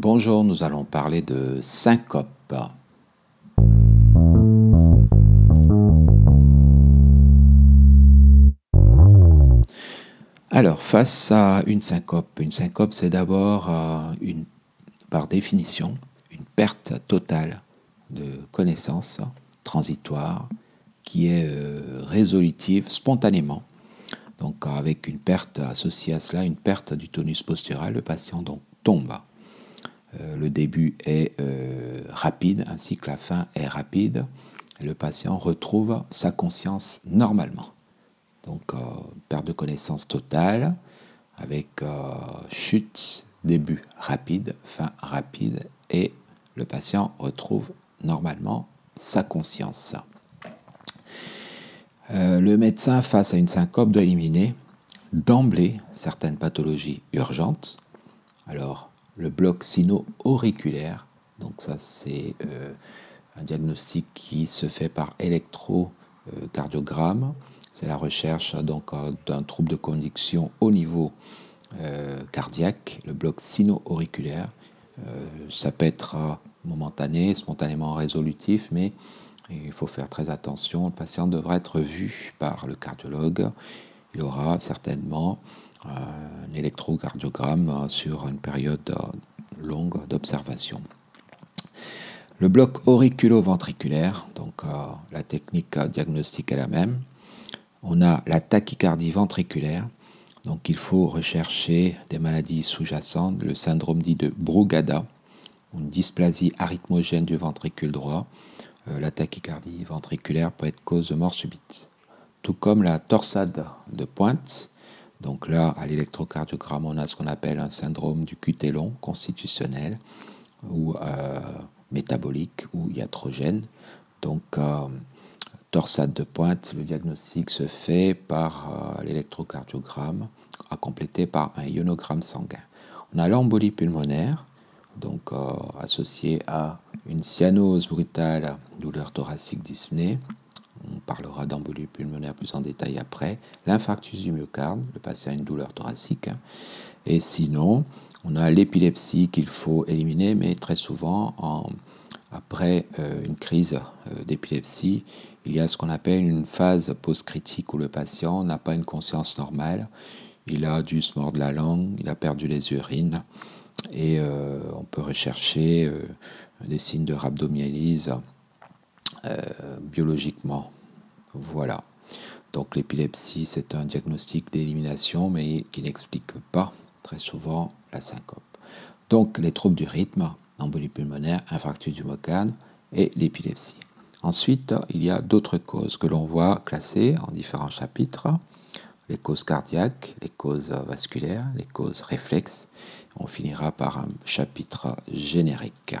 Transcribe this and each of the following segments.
Bonjour, nous allons parler de syncope. Alors, face à une syncope, une syncope c'est d'abord euh, une, par définition une perte totale de connaissance transitoire qui est euh, résolutive spontanément. Donc avec une perte associée à cela, une perte du tonus postural, le patient donc tombe. Euh, le début est euh, rapide ainsi que la fin est rapide. le patient retrouve sa conscience normalement. Donc, euh, perte de connaissance totale avec chute, début rapide, fin rapide et le patient retrouve normalement sa conscience. le médecin, face à une syncope, doit éliminer d'emblée certaines pathologies urgentes. Alors, le bloc sino-auriculaire. Donc ça, c'est euh, un diagnostic qui se fait par électrocardiogramme. C'est la recherche euh, d'un trouble de conduction au niveau euh, cardiaque, le bloc sino-auriculaire. ça peut être momentané, spontanément résolutif, mais il faut faire très attention. Le patient devra être vu par le cardiologue. Il aura certainement un électrocardiogramme sur une période longue d'observation. Le bloc auriculo-ventriculaire, donc euh, la technique diagnostique est la même. On a la tachycardie ventriculaire, donc il faut rechercher des maladies sous-jacentes, le syndrome dit de Brugada, une dysplasie arythmogène du ventricule droit. Euh, la tachycardie ventriculaire peut être cause de mort subite. Tout comme la torsade de pointe, donc là, à l'électrocardiogramme, on a ce qu'on appelle un syndrome du long constitutionnel ou euh, métabolique ou iatrogène. Donc, euh, torsade de pointe, le diagnostic se fait par euh, l'électrocardiogramme, à compléter par un ionogramme sanguin. On a l'embolie pulmonaire, donc associée à une cyanose brutale, douleur thoracique dyspnée, on parlera d'embolie pulmonaire plus en détail après. L'infarctus du myocarde, le patient a une douleur thoracique. Et sinon, on a l'épilepsie qu'il faut éliminer, mais très souvent, après euh, une crise euh, d'épilepsie, il y a ce qu'on appelle une phase post-critique où le patient n'a pas une conscience normale. Il a dû se mordre la langue, il a perdu les urines, et euh, on peut rechercher des signes de rhabdomyolyse biologiquement. Voilà. Donc l'épilepsie, c'est un diagnostic d'élimination, mais qui n'explique pas très souvent la syncope. Donc les troubles du rythme, embolie pulmonaire, infarctus du myocarde et l'épilepsie. Ensuite, il y a d'autres causes que l'on voit classées en différents chapitres. Les causes cardiaques, les causes vasculaires, les causes réflexes. On finira par un chapitre générique.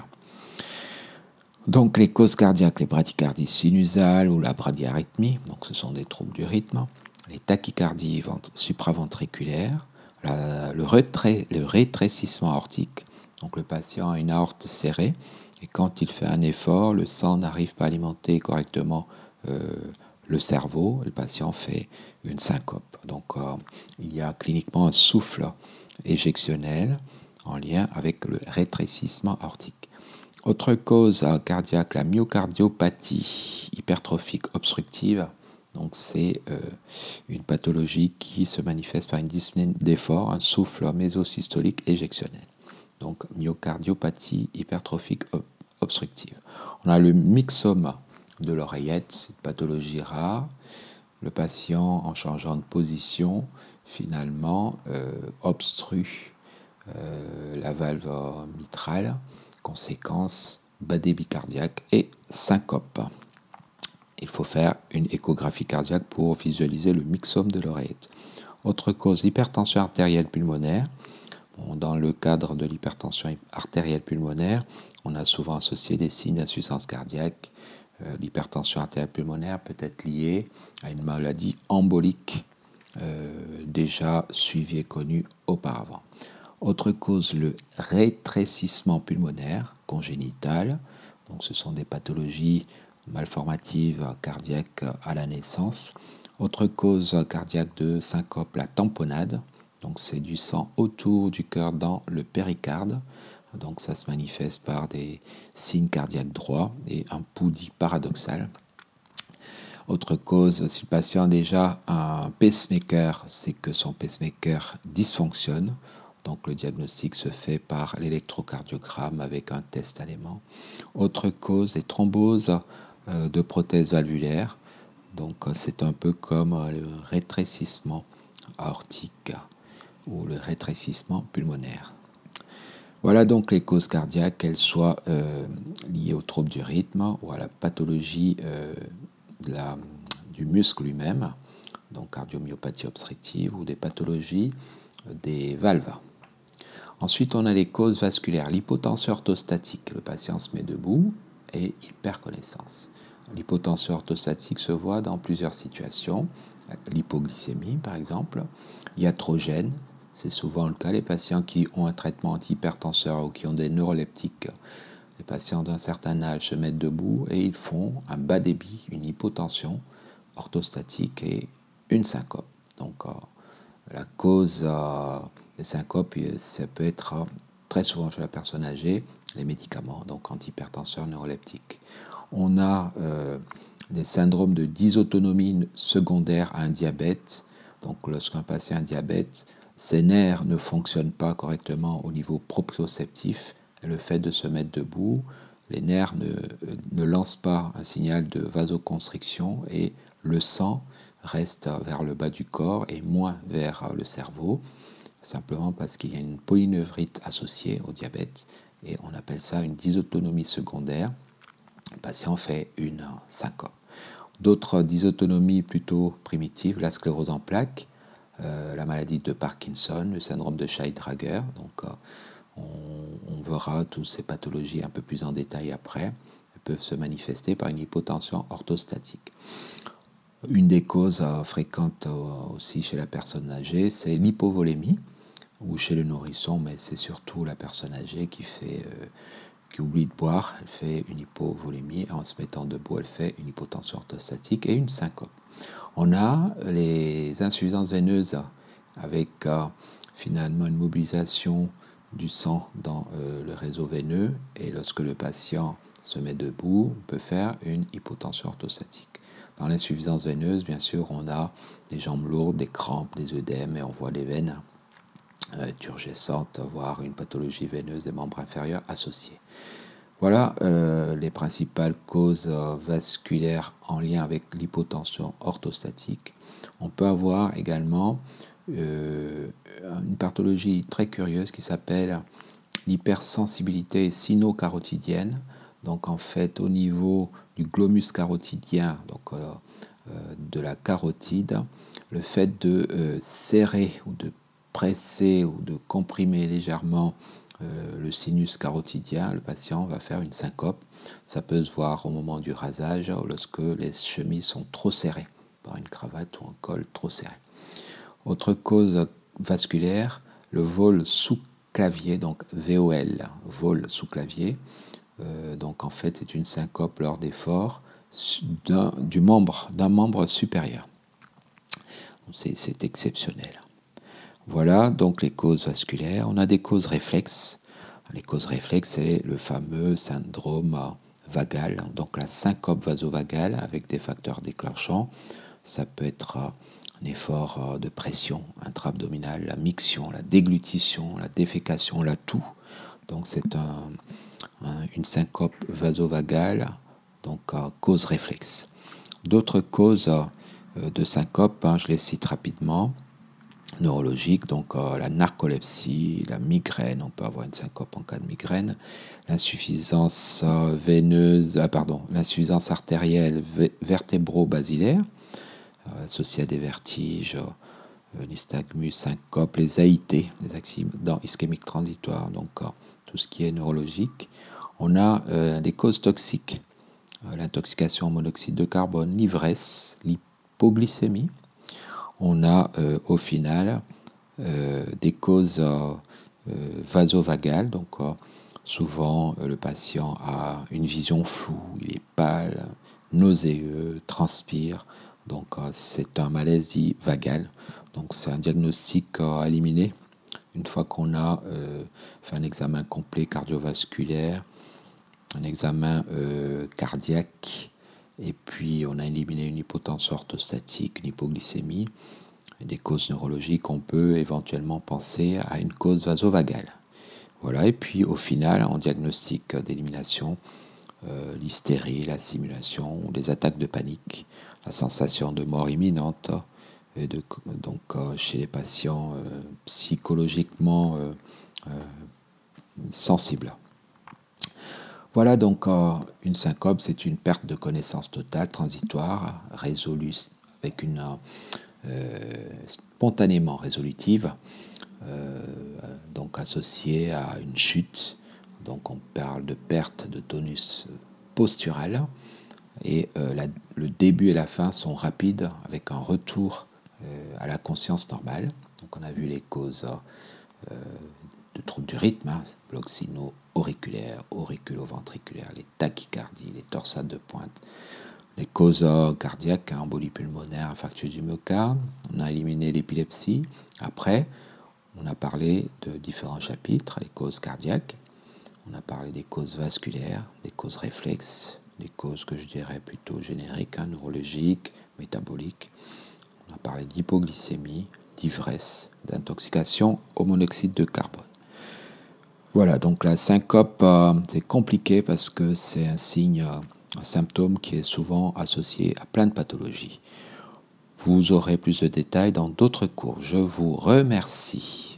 Donc les causes cardiaques, les bradycardies sinusales ou la bradyarrhythmie, donc ce sont des troubles du rythme, les tachycardies supraventriculaires, le, rétrécissement aortique, donc le patient a une aorte serrée et quand il fait un effort, le sang n'arrive pas à alimenter correctement euh, le cerveau, le patient fait une syncope. Donc euh, il y a cliniquement un souffle éjectionnel en lien avec le rétrécissement aortique. Autre cause cardiaque, la myocardiopathie hypertrophique obstructive. Donc c'est euh, une pathologie qui se manifeste par une dyspnée d'effort, un souffle mésosystolique éjectionnel. Donc myocardiopathie hypertrophique obstructive. On a le myxome de l'oreillette, c'est une pathologie rare. Le patient, en changeant de position, finalement euh, obstrue euh, la valve mitrale Conséquence, bas débit cardiaque et syncope. Il faut faire une échographie cardiaque pour visualiser le mixome de l'oreillette. Autre cause, l'hypertension artérielle pulmonaire. dans le cadre de l'hypertension artérielle pulmonaire, on a souvent associé des signes d'insuffisance cardiaque. Euh, l'hypertension artérielle pulmonaire peut être liée à une maladie embolique euh, déjà suivie et connue auparavant. Autre cause, le rétrécissement pulmonaire congénital. Donc, ce sont des pathologies malformatives cardiaques à la naissance. Autre cause cardiaque de syncope, la tamponnade. Donc, c'est du sang autour du cœur dans le péricarde. Donc ça se manifeste par des signes cardiaques droits et un pouls dit paradoxal. Autre cause, si le patient a déjà un pacemaker, c'est que son pacemaker dysfonctionne. Donc le diagnostic se fait par l'électrocardiogramme avec un test allemand. Autre cause est thrombose euh, de prothèse valvulaire. Donc c'est un peu comme le rétrécissement aortique ou le rétrécissement pulmonaire. Voilà donc les causes cardiaques, qu'elles soient euh, liées aux troubles du rythme ou à la pathologie euh, du muscle lui-même, donc cardiomyopathie obstructive ou des pathologies des valves. Ensuite, on a les causes vasculaires. L'hypotension orthostatique, le patient se met debout et il perd connaissance. L'hypotension orthostatique se voit dans plusieurs situations. L'hypoglycémie, par exemple, iatrogène, c'est souvent le cas. Les patients qui ont un traitement antihypertenseur ou qui ont des neuroleptiques, les patients d'un certain âge se mettent debout et ils font un bas débit, une hypotension orthostatique et une syncope. Donc euh, la cause euh, de syncope, ça peut être euh, très souvent chez la personne âgée, les médicaments, donc antihypertenseurs neuroleptiques. On a des syndromes de dysautonomie secondaire à un diabète. Donc lorsqu'un patient a un diabète, ses nerfs ne fonctionnent pas correctement au niveau proprioceptif. Le fait de se mettre debout, les nerfs ne, ne lancent pas un signal de vasoconstriction et le sang reste vers le bas du corps et moins vers le cerveau, simplement parce qu'il y a une polyneuvrite associée au diabète et on appelle ça une dysautonomie secondaire. Le patient fait une syncope. D'autres dysautonomies plutôt primitives, la sclérose en plaques, euh, la maladie de Parkinson, le syndrome de Scheidtrager. Donc, euh, on, verra toutes ces pathologies un peu plus en détail après. Elles peuvent se manifester par une hypotension orthostatique. Une des causes euh, fréquentes aussi chez la personne âgée, c'est l'hypovolémie, ou chez le nourrisson, mais c'est surtout la personne âgée qui fait qui oublie de boire, elle fait une hypovolémie, en se mettant debout, elle fait une hypotension orthostatique et une syncope. On a les insuffisances veineuses avec euh, finalement une mobilisation du sang dans euh, le réseau veineux et lorsque le patient se met debout, on peut faire une hypotension orthostatique. Dans l'insuffisance veineuse, bien sûr, on a des jambes lourdes, des crampes, des œdèmes et on voit les veines euh, turgescentes, voire une pathologie veineuse des membres inférieurs associés. Voilà euh, les principales causes euh, vasculaires en lien avec l'hypotension orthostatique. On peut avoir également euh, une pathologie très curieuse qui s'appelle l'hypersensibilité sino-carotidienne. Donc en fait au niveau du glomus carotidien, donc de la carotide, le fait de serrer ou de presser ou de comprimer légèrement euh, le sinus carotidien, le patient va faire une syncope. Ça peut se voir au moment du rasage ou lorsque les chemises sont trop serrées, par une cravate ou un col trop serré. Autre cause vasculaire, le vol sous clavier, donc VOL, vol sous clavier. Euh, donc en fait, c'est une syncope lors d'efforts d'un membre supérieur. C'est exceptionnel. Voilà donc les causes vasculaires. On a des causes réflexes. Les causes réflexes, c'est le fameux syndrome vagal, donc la syncope vasovagale avec des facteurs déclenchants. Ça peut être un effort de pression intra-abdominale, la miction, la déglutition, la défécation, la toux. Donc c'est une syncope vasovagale, donc cause réflexe. D'autres causes euh, de syncope, hein, je les cite rapidement neurologique, donc euh, la narcolepsie, la migraine, on peut avoir une syncope en cas de migraine, l'insuffisance euh, veineuse, ah, pardon, l'insuffisance artérielle vertébro-basilaire, associée à des vertiges, nystagmus, syncope, les AIT, les accidents ischémiques transitoires, donc tout ce qui est neurologique. On a des causes toxiques, l'intoxication au monoxyde de carbone, l'ivresse, l'hypoglycémie, on a euh, au final euh, des causes euh, vasovagales. Donc, souvent, le patient a une vision floue, il est pâle, nauséeux, transpire. Donc, c'est un malaise vagal. Donc, c'est un diagnostic à éliminer une fois qu'on a fait un examen complet cardiovasculaire, un examen cardiaque, et puis on a éliminé une hypotension orthostatique, une hypoglycémie, des causes neurologiques, on peut éventuellement penser à une cause vasovagale. Voilà, et puis au final, en diagnostic d'élimination, euh, l'hystérie, la simulation, les attaques de panique, la sensation de mort imminente, donc euh, chez les patients euh, psychologiquement sensibles. Voilà donc une syncope, c'est une perte de connaissance totale, transitoire, résolue avec une spontanément résolutive, donc associée à une chute donc on parle de perte de tonus postural et euh, le début et la fin sont rapides avec un retour euh, à la conscience normale. Donc on a vu les causes euh, de troubles du rythme, hein, bloc sino-auriculaire, auriculo-ventriculaire, les tachycardies, les torsades de pointe, les causes cardiaques, hein, embolie pulmonaire, infarctus du myocarde. On a éliminé l'épilepsie. Après, on a parlé de différents chapitres, les causes cardiaques, on a parlé des causes vasculaires, des causes réflexes, des causes que je dirais plutôt génériques, hein, neurologiques, métaboliques. On a parlé d'hypoglycémie, d'ivresse, d'intoxication au monoxyde de carbone. Voilà, donc la syncope, euh, c'est compliqué parce que c'est un signe, un symptôme qui est souvent associé à plein de pathologies. Vous aurez plus de détails dans d'autres cours. Je vous remercie.